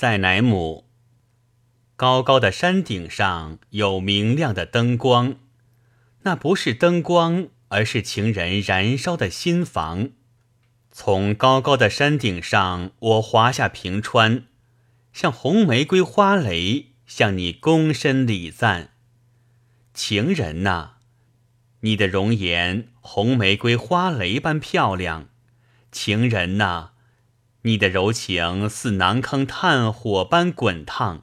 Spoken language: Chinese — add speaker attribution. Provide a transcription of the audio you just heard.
Speaker 1: 塞乃姆。高高的山顶上有明亮的灯光，那不是灯光，而是情人燃烧的心房。从高高的山顶上，我滑下平川，像红玫瑰花蕾，向你躬身礼赞。情人呐，你的容颜红玫瑰花蕾般漂亮。情人呐，你的柔情似南坑炭火般滚烫。